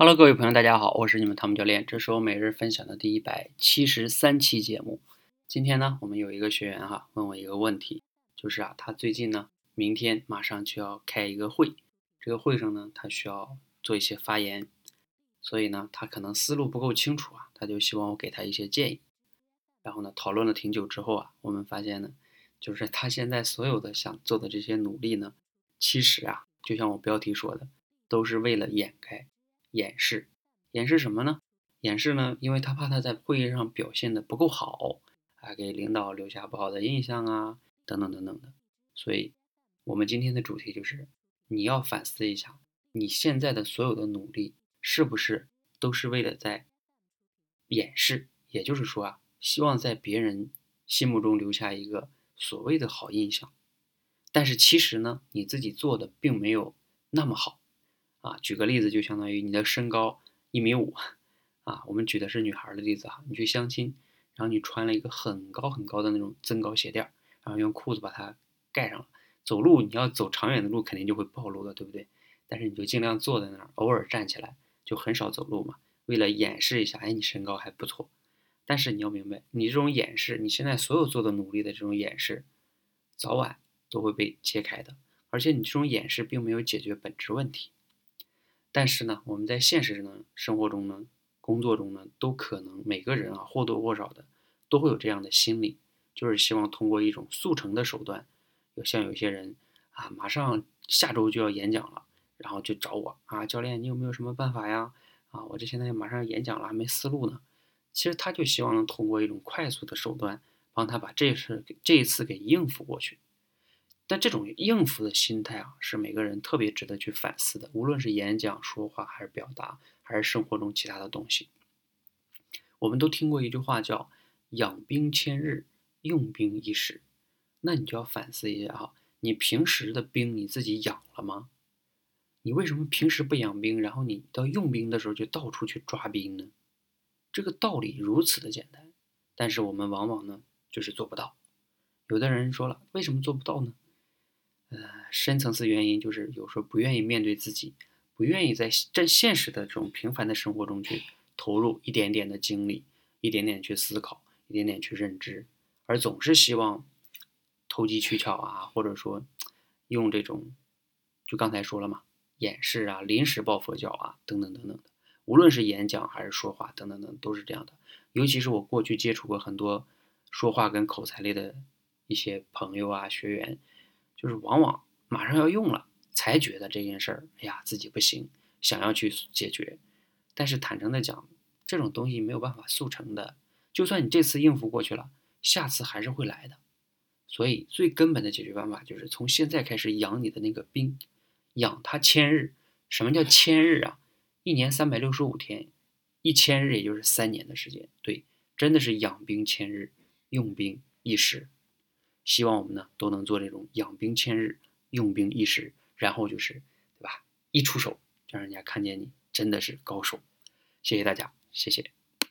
Hello，各位朋友，大家好，我是你们汤姆教练，这是我每日分享的第一百七十三期节目。今天呢，我们有一个学员哈问我一个问题，就是啊，他最近呢，明天马上就要开一个会，这个会上呢，他需要做一些发言，所以呢，他可能思路不够清楚啊，他就希望我给他一些建议。然后呢，讨论了挺久之后啊，我们发现呢，就是他现在所有的想做的这些努力呢，其实啊，就像我标题说的，都是为了掩盖。掩饰，掩饰什么呢？掩饰呢？因为他怕他在会议上表现的不够好，啊，给领导留下不好的印象啊，等等等等的。所以，我们今天的主题就是，你要反思一下，你现在的所有的努力，是不是都是为了在掩饰？也就是说啊，希望在别人心目中留下一个所谓的好印象，但是其实呢，你自己做的并没有那么好。啊，举个例子，就相当于你的身高一米五，啊，我们举的是女孩的例子哈，你去相亲，然后你穿了一个很高很高的那种增高鞋垫，然后用裤子把它盖上了，走路你要走长远的路肯定就会暴露的，对不对？但是你就尽量坐在那儿，偶尔站起来，就很少走路嘛，为了掩饰一下，哎，你身高还不错。但是你要明白，你这种掩饰，你现在所有做的努力的这种掩饰，早晚都会被揭开的，而且你这种掩饰并没有解决本质问题。但是呢，我们在现实呢生活中呢，工作中呢，都可能每个人啊或多或少的都会有这样的心理，就是希望通过一种速成的手段，有像有些人啊，马上下周就要演讲了，然后就找我啊，教练，你有没有什么办法呀？啊，我这现在马上要演讲了，还没思路呢。其实他就希望能通过一种快速的手段，帮他把这事这一次给应付过去。但这种应付的心态啊，是每个人特别值得去反思的。无论是演讲、说话，还是表达，还是生活中其他的东西，我们都听过一句话叫“养兵千日，用兵一时”。那你就要反思一下哈，你平时的兵你自己养了吗？你为什么平时不养兵，然后你到用兵的时候就到处去抓兵呢？这个道理如此的简单，但是我们往往呢就是做不到。有的人说了，为什么做不到呢？呃，深层次原因就是有时候不愿意面对自己，不愿意在真现实的这种平凡的生活中去投入一点点的精力，一点点去思考，一点点去认知，而总是希望投机取巧啊，或者说用这种，就刚才说了嘛，掩饰啊，临时抱佛脚啊，等等等等的，无论是演讲还是说话等等等，都是这样的。尤其是我过去接触过很多说话跟口才类的一些朋友啊，学员。就是往往马上要用了，才觉得这件事儿，哎呀，自己不行，想要去解决。但是坦诚的讲，这种东西没有办法速成的。就算你这次应付过去了，下次还是会来的。所以最根本的解决办法就是从现在开始养你的那个兵，养它千日。什么叫千日啊？一年三百六十五天，一千日也就是三年的时间。对，真的是养兵千日，用兵一时。希望我们呢都能做这种养兵千日，用兵一时，然后就是，对吧？一出手，让人家看见你真的是高手。谢谢大家，谢谢。